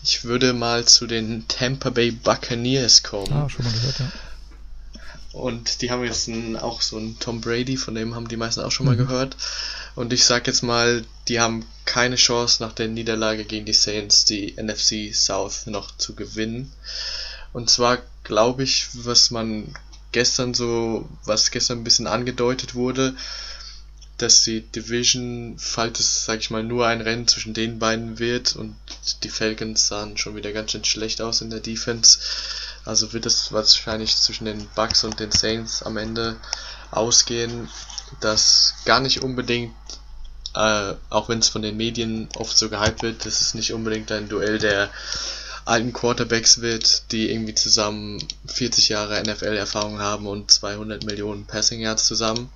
Ich würde mal zu den Tampa Bay Buccaneers kommen. Ah, schon mal gehört, ja. Und die haben jetzt einen, auch so einen Tom Brady, von dem haben die meisten auch schon mal Mhm. gehört. Und ich sag jetzt mal, die haben keine Chance nach der Niederlage gegen die Saints, die NFC South noch zu gewinnen. Und zwar glaube ich, was man gestern so, was gestern ein bisschen angedeutet wurde, dass die Division, falls es, sag ich mal, nur ein Rennen zwischen den beiden wird und die Falcons sahen schon wieder ganz schön schlecht aus in der Defense, also wird es wahrscheinlich zwischen den Bucks und den Saints am Ende ausgehen, dass gar nicht unbedingt, äh, auch wenn es von den Medien oft so gehypt wird, dass es nicht unbedingt ein Duell der alten Quarterbacks wird, die irgendwie zusammen 40 Jahre NFL-Erfahrung haben und 200 Millionen Passing Yards zusammen,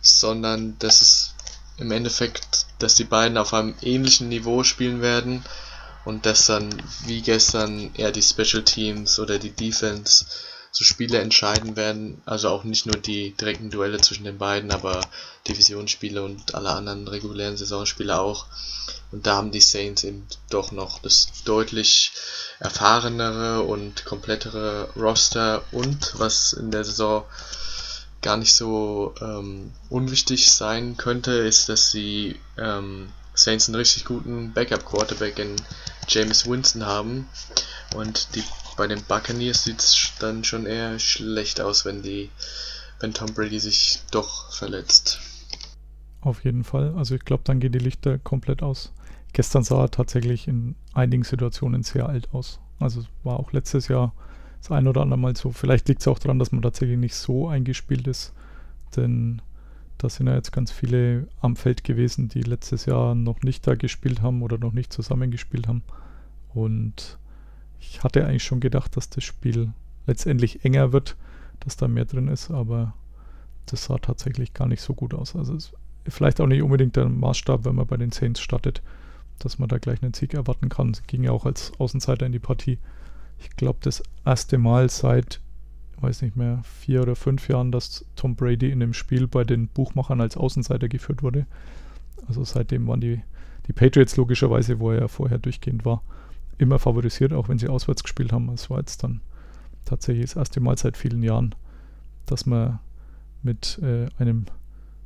sondern dass es im Endeffekt, dass die beiden auf einem ähnlichen Niveau spielen werden und dass dann wie gestern eher die Special Teams oder die Defense so Spiele entscheiden werden, also auch nicht nur die direkten Duelle zwischen den beiden, aber Divisionsspiele und alle anderen regulären Saisonspiele auch. Und da haben die Saints eben doch noch das deutlich erfahrenere und komplettere Roster. Und was in der Saison gar nicht so ähm, unwichtig sein könnte, ist, dass die ähm, Saints einen richtig guten Backup-Quarterback in James Winston haben. Und die bei den Buccaneers sieht es dann schon eher schlecht aus, wenn die wenn Tom Brady sich doch verletzt. Auf jeden Fall. Also ich glaube, dann gehen die Lichter komplett aus. Gestern sah er tatsächlich in einigen Situationen sehr alt aus. Also es war auch letztes Jahr das ein oder andere Mal so. Vielleicht liegt es auch daran, dass man tatsächlich nicht so eingespielt ist. Denn da sind ja jetzt ganz viele am Feld gewesen, die letztes Jahr noch nicht da gespielt haben oder noch nicht zusammengespielt haben. Und ich hatte eigentlich schon gedacht, dass das Spiel letztendlich enger wird, dass da mehr drin ist, aber das sah tatsächlich gar nicht so gut aus. Also es vielleicht auch nicht unbedingt der Maßstab, wenn man bei den Saints startet, dass man da gleich einen Sieg erwarten kann. Es ging ja auch als Außenseiter in die Partie. Ich glaube, das erste Mal seit, weiß nicht mehr, vier oder fünf Jahren, dass Tom Brady in dem Spiel bei den Buchmachern als Außenseiter geführt wurde. Also seitdem waren die, die Patriots logischerweise, wo er ja vorher durchgehend war, immer favorisiert, auch wenn sie auswärts gespielt haben. Es war jetzt dann tatsächlich das erste Mal seit vielen Jahren, dass man mit äh, einem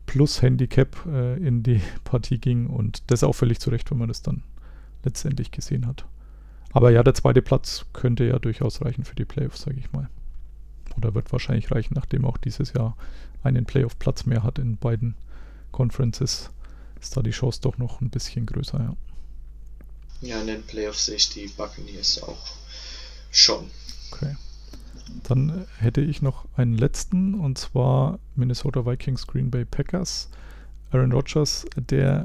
Plus-Handicap äh, in die (laughs) Partie ging und das auch völlig zurecht, wenn man das dann letztendlich gesehen hat. Aber ja, der zweite Platz könnte ja durchaus reichen für die Playoffs, sage ich mal. Oder wird wahrscheinlich reichen, nachdem auch dieses Jahr einen Playoff-Platz mehr hat in beiden Conferences, ist da die Chance doch noch ein bisschen größer, ja. Ja, in den Playoffs sehe ich die Buccaneers auch schon. Okay. Dann hätte ich noch einen letzten und zwar Minnesota Vikings Green Bay Packers. Aaron Rodgers, der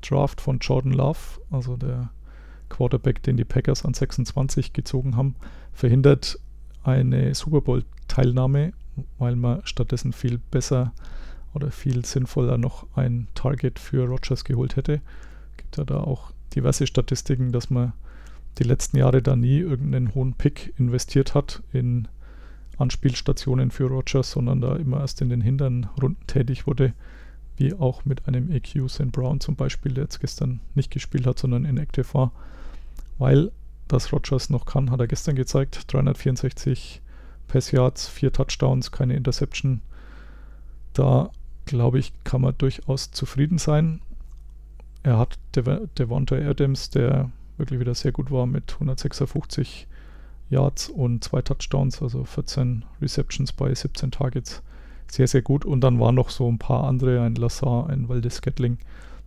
Draft von Jordan Love, also der Quarterback, den die Packers an 26 gezogen haben, verhindert eine Super Bowl-Teilnahme, weil man stattdessen viel besser oder viel sinnvoller noch ein Target für Rodgers geholt hätte. Gibt ja da auch diverse Statistiken, dass man die letzten Jahre da nie irgendeinen hohen Pick investiert hat in Anspielstationen für Rogers, sondern da immer erst in den hinteren Runden tätig wurde, wie auch mit einem EQ St. Brown zum Beispiel, der jetzt gestern nicht gespielt hat, sondern inactive war, weil das Rogers noch kann, hat er gestern gezeigt. 364 Pass Yards, 4 Touchdowns, keine Interception. Da glaube ich, kann man durchaus zufrieden sein. Er hat Dev Devonta Adams, der wirklich wieder sehr gut war mit 156 Yards und zwei Touchdowns, also 14 Receptions bei 17 Targets. Sehr, sehr gut. Und dann waren noch so ein paar andere, ein Lassar, ein Waldes Gatling,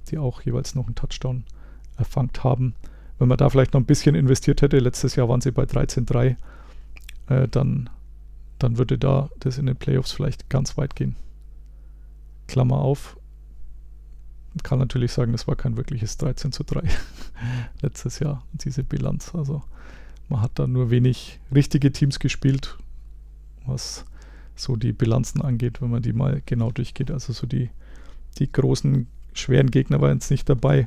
die auch jeweils noch einen Touchdown erfangt haben. Wenn man da vielleicht noch ein bisschen investiert hätte, letztes Jahr waren sie bei 13-3, äh, dann, dann würde da das in den Playoffs vielleicht ganz weit gehen. Klammer auf. Kann natürlich sagen, das war kein wirkliches 13 zu 3 (laughs) letztes Jahr, diese Bilanz. Also man hat da nur wenig richtige Teams gespielt, was so die Bilanzen angeht, wenn man die mal genau durchgeht. Also so die, die großen, schweren Gegner waren jetzt nicht dabei.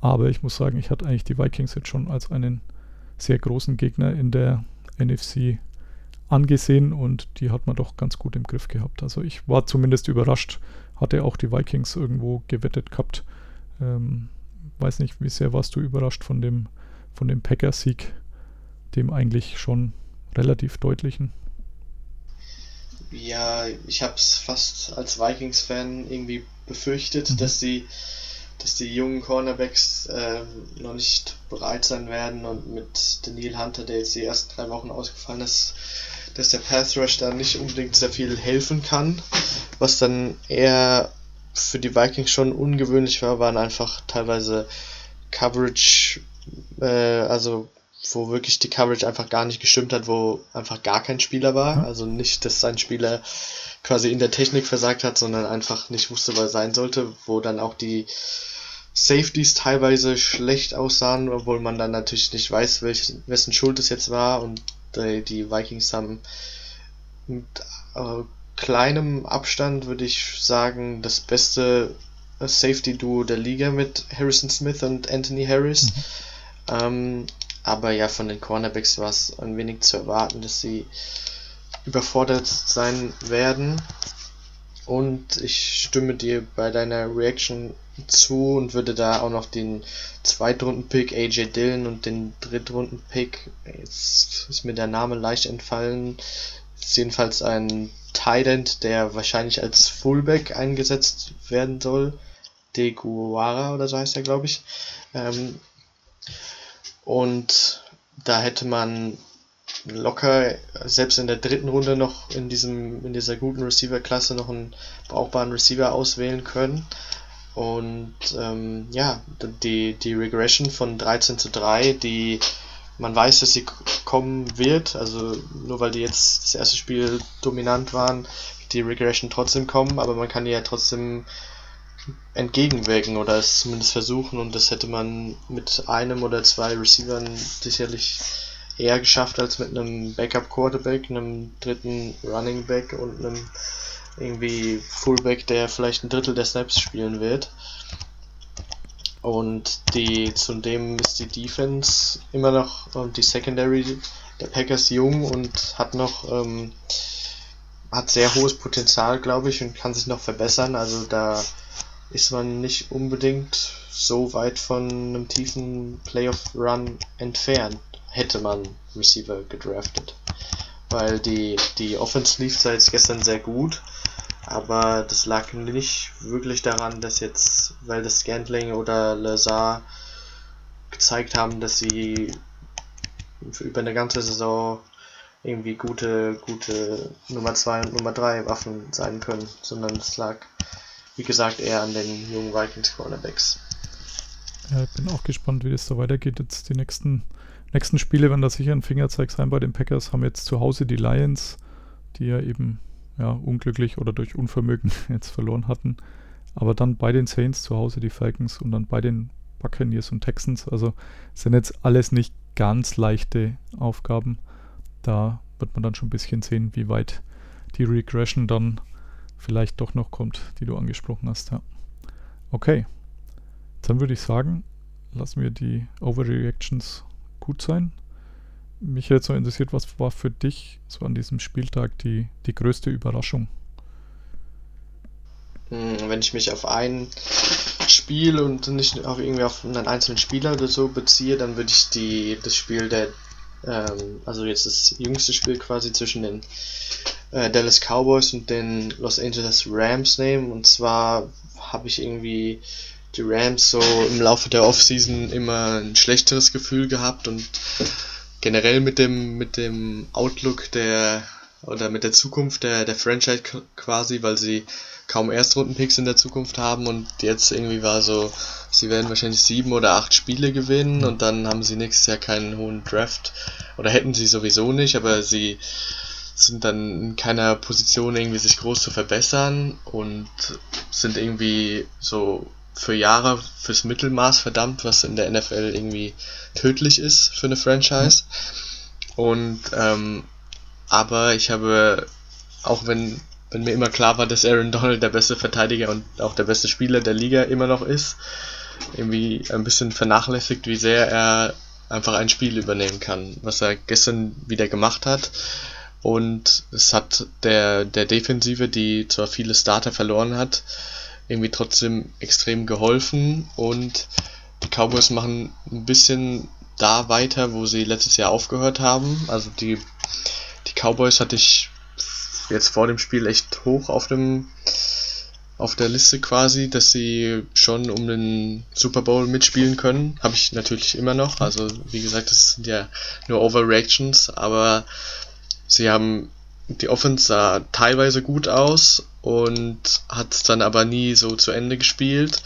Aber ich muss sagen, ich hatte eigentlich die Vikings jetzt schon als einen sehr großen Gegner in der NFC angesehen und die hat man doch ganz gut im Griff gehabt. Also ich war zumindest überrascht, hatte auch die Vikings irgendwo gewettet gehabt. Ähm, weiß nicht, wie sehr warst du überrascht von dem, von dem Packers-Sieg, dem eigentlich schon relativ deutlichen? Ja, ich habe es fast als Vikings-Fan irgendwie befürchtet, mhm. dass die dass die jungen Cornerbacks äh, noch nicht bereit sein werden und mit Daniel Hunter, der jetzt die ersten drei Wochen ausgefallen ist, dass der Pass Rush da nicht unbedingt sehr viel helfen kann. Was dann eher für die Vikings schon ungewöhnlich war, waren einfach teilweise Coverage, äh, also wo wirklich die Coverage einfach gar nicht gestimmt hat, wo einfach gar kein Spieler war. Mhm. Also nicht, dass sein Spieler quasi in der Technik versagt hat, sondern einfach nicht wusste, was sein sollte, wo dann auch die Safeties teilweise schlecht aussahen, obwohl man dann natürlich nicht weiß, welch, wessen Schuld es jetzt war. Und äh, die Vikings haben mit äh, kleinem Abstand, würde ich sagen, das beste Safety-Duo der Liga mit Harrison Smith und Anthony Harris. Mhm. Ähm, aber ja, von den Cornerbacks war es ein wenig zu erwarten, dass sie überfordert sein werden. Und ich stimme dir bei deiner Reaction zu und würde da auch noch den Zweitrunden-Pick AJ Dillon und den Drittrunden-Pick, jetzt ist mir der Name leicht entfallen, ist jedenfalls ein Tight der wahrscheinlich als Fullback eingesetzt werden soll. De Guara oder so heißt er, glaube ich. Ähm, und da hätte man locker selbst in der dritten Runde noch in diesem in dieser guten Receiver-Klasse noch einen brauchbaren Receiver auswählen können. Und ähm, ja, die, die Regression von 13 zu 3, die man weiß, dass sie kommen wird, also nur weil die jetzt das erste Spiel dominant waren, die Regression trotzdem kommen, aber man kann die ja trotzdem entgegenwirken oder es zumindest versuchen und das hätte man mit einem oder zwei Receivern sicherlich eher geschafft als mit einem Backup Quarterback, einem dritten Running Back und einem irgendwie Fullback, der vielleicht ein Drittel der Snaps spielen wird. Und die zudem ist die Defense immer noch und die Secondary der Packers jung und hat noch ähm, hat sehr hohes Potenzial, glaube ich, und kann sich noch verbessern. Also da ist man nicht unbedingt so weit von einem tiefen Playoff-Run entfernt hätte man Receiver gedraftet. Weil die, die Offense lief jetzt gestern sehr gut, aber das lag nicht wirklich daran, dass jetzt, weil das Scantling oder Lazar gezeigt haben, dass sie über eine ganze Saison irgendwie gute, gute Nummer 2 und Nummer 3 Waffen sein können, sondern es lag, wie gesagt, eher an den jungen Vikings Cornerbacks. Ja, ich bin auch gespannt, wie es da weitergeht. Jetzt die nächsten nächsten Spiele werden da sicher ein Fingerzeig sein bei den Packers. Haben jetzt zu Hause die Lions, die ja eben ja, unglücklich oder durch Unvermögen (laughs) jetzt verloren hatten. Aber dann bei den Saints zu Hause die Falcons und dann bei den Buccaneers und Texans. Also sind jetzt alles nicht ganz leichte Aufgaben. Da wird man dann schon ein bisschen sehen, wie weit die Regression dann vielleicht doch noch kommt, die du angesprochen hast. Ja. Okay, dann würde ich sagen, lassen wir die Overreactions gut sein. Mich hätte so interessiert, was war für dich so an diesem Spieltag die, die größte Überraschung? mh, wenn ich mich auf ein Spiel und nicht auf irgendwie auf einen einzelnen Spieler oder so beziehe, dann würde ich die das Spiel der ähm, also jetzt das jüngste Spiel quasi zwischen den äh, Dallas Cowboys und den Los Angeles Rams nehmen. Und zwar habe ich irgendwie die Rams so im Laufe der Offseason immer ein schlechteres Gefühl gehabt und generell mit dem mit dem Outlook der oder mit der Zukunft der, der Franchise quasi, weil sie kaum Erstrundenpicks in der Zukunft haben und jetzt irgendwie war so, sie werden wahrscheinlich sieben oder acht Spiele gewinnen und dann haben sie nächstes Jahr keinen hohen Draft. Oder hätten sie sowieso nicht, aber sie sind dann in keiner Position irgendwie sich groß zu verbessern und sind irgendwie so für Jahre fürs Mittelmaß verdammt, was in der NFL irgendwie tödlich ist für eine Franchise. Und ähm, aber ich habe, auch wenn, wenn mir immer klar war, dass Aaron Donald der beste Verteidiger und auch der beste Spieler der Liga immer noch ist, irgendwie ein bisschen vernachlässigt, wie sehr er einfach ein Spiel übernehmen kann, was er gestern wieder gemacht hat. Und es hat der, der Defensive, die zwar viele Starter verloren hat, irgendwie trotzdem extrem geholfen. Und die Cowboys machen ein bisschen da weiter, wo sie letztes Jahr aufgehört haben. Also die die Cowboys hatte ich jetzt vor dem Spiel echt hoch auf dem auf der Liste quasi, dass sie schon um den Super Bowl mitspielen können. Habe ich natürlich immer noch. Also wie gesagt, das sind ja nur Overreactions, aber sie haben die Offense sah teilweise gut aus und hat dann aber nie so zu Ende gespielt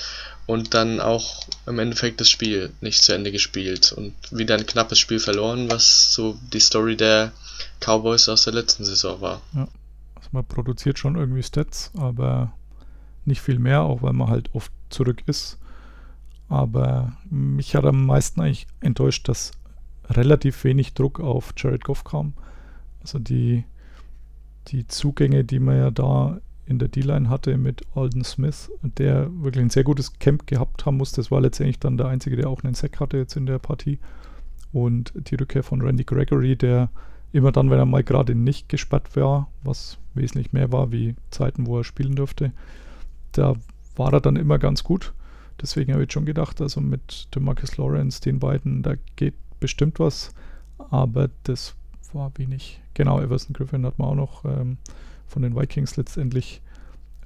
und dann auch im Endeffekt das Spiel nicht zu Ende gespielt und wieder ein knappes Spiel verloren, was so die Story der Cowboys aus der letzten Saison war. Ja. Also man produziert schon irgendwie Stats, aber nicht viel mehr, auch weil man halt oft zurück ist. Aber mich hat am meisten eigentlich enttäuscht, dass relativ wenig Druck auf Jared Goff kam. Also die, die Zugänge, die man ja da in der D-Line hatte mit Alden Smith, der wirklich ein sehr gutes Camp gehabt haben muss. Das war letztendlich dann der Einzige, der auch einen Sack hatte jetzt in der Partie. Und die Rückkehr von Randy Gregory, der immer dann, wenn er mal gerade nicht gesperrt war, was wesentlich mehr war wie Zeiten, wo er spielen durfte, da war er dann immer ganz gut. Deswegen habe ich schon gedacht, also mit Demarcus Lawrence, den beiden, da geht bestimmt was, aber das war wenig. Genau, Everson Griffin hat man auch noch ähm, von den Vikings letztendlich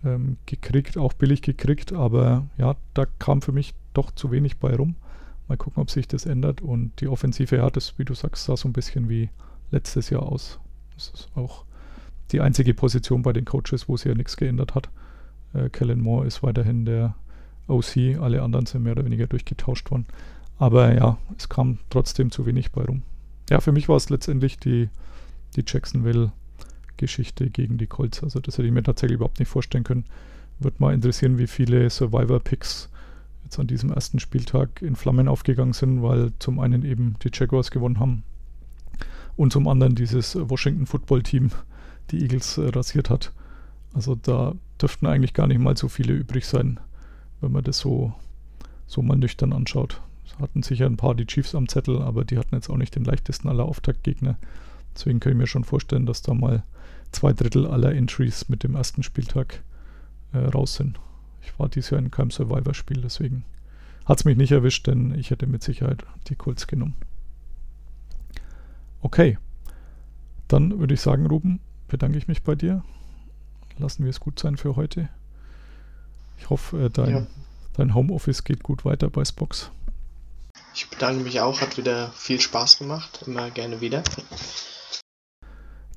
ähm, gekriegt, auch billig gekriegt, aber ja, da kam für mich doch zu wenig bei rum. Mal gucken, ob sich das ändert und die Offensive hat es, wie du sagst, sah so ein bisschen wie letztes Jahr aus. Das ist auch die einzige Position bei den Coaches, wo sich ja nichts geändert hat. Äh, Kellen Moore ist weiterhin der OC, alle anderen sind mehr oder weniger durchgetauscht worden. Aber ja, es kam trotzdem zu wenig bei rum. Ja, für mich war es letztendlich die, die Jacksonville-Geschichte gegen die Colts. Also das hätte ich mir tatsächlich überhaupt nicht vorstellen können. Würde mal interessieren, wie viele Survivor-Picks jetzt an diesem ersten Spieltag in Flammen aufgegangen sind, weil zum einen eben die Jaguars gewonnen haben und zum anderen dieses Washington Football Team (laughs) die Eagles äh, rasiert hat. Also da dürften eigentlich gar nicht mal so viele übrig sein, wenn man das so, so mal nüchtern anschaut. Hatten sicher ein paar die Chiefs am Zettel, aber die hatten jetzt auch nicht den leichtesten aller Auftaktgegner. Deswegen kann ich mir schon vorstellen, dass da mal zwei Drittel aller Entries mit dem ersten Spieltag äh, raus sind. Ich war dieses Jahr in keinem Survivor-Spiel, deswegen hat es mich nicht erwischt, denn ich hätte mit Sicherheit die Colts genommen. Okay, dann würde ich sagen, Ruben, bedanke ich mich bei dir. Lassen wir es gut sein für heute. Ich hoffe, äh, dein, ja. dein Homeoffice geht gut weiter bei Spox. Ich bedanke mich auch, hat wieder viel Spaß gemacht. Immer gerne wieder.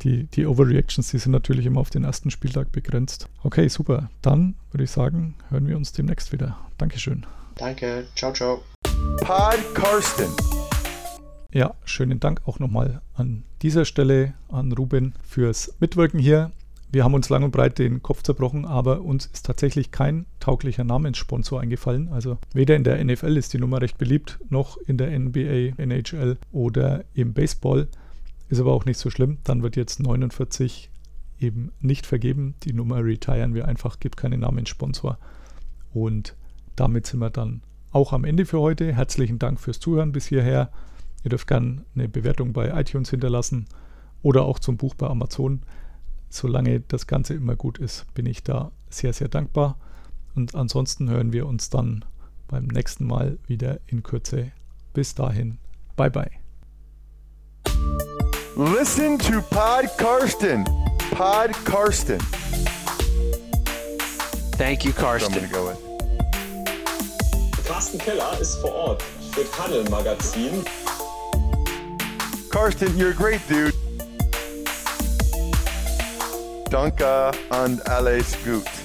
Die, die Overreactions, die sind natürlich immer auf den ersten Spieltag begrenzt. Okay, super. Dann würde ich sagen, hören wir uns demnächst wieder. Dankeschön. Danke. Ciao, ciao. Pod Karsten. Ja, schönen Dank auch nochmal an dieser Stelle an Ruben fürs Mitwirken hier. Wir haben uns lang und breit den Kopf zerbrochen, aber uns ist tatsächlich kein tauglicher Namenssponsor eingefallen. Also weder in der NFL ist die Nummer recht beliebt, noch in der NBA, NHL oder im Baseball. Ist aber auch nicht so schlimm. Dann wird jetzt 49 eben nicht vergeben. Die Nummer retiren wir einfach, gibt keinen Namenssponsor. Und damit sind wir dann auch am Ende für heute. Herzlichen Dank fürs Zuhören bis hierher. Ihr dürft gerne eine Bewertung bei iTunes hinterlassen oder auch zum Buch bei Amazon. Solange das Ganze immer gut ist, bin ich da sehr, sehr dankbar. Und ansonsten hören wir uns dann beim nächsten Mal wieder in Kürze. Bis dahin, bye bye. Listen to Pod Karsten. Pod Karsten. Thank you, Karsten. go with. Carsten Keller ist vor Ort für Paddel Magazin. Karsten, you're a great dude. Danke and alles gut.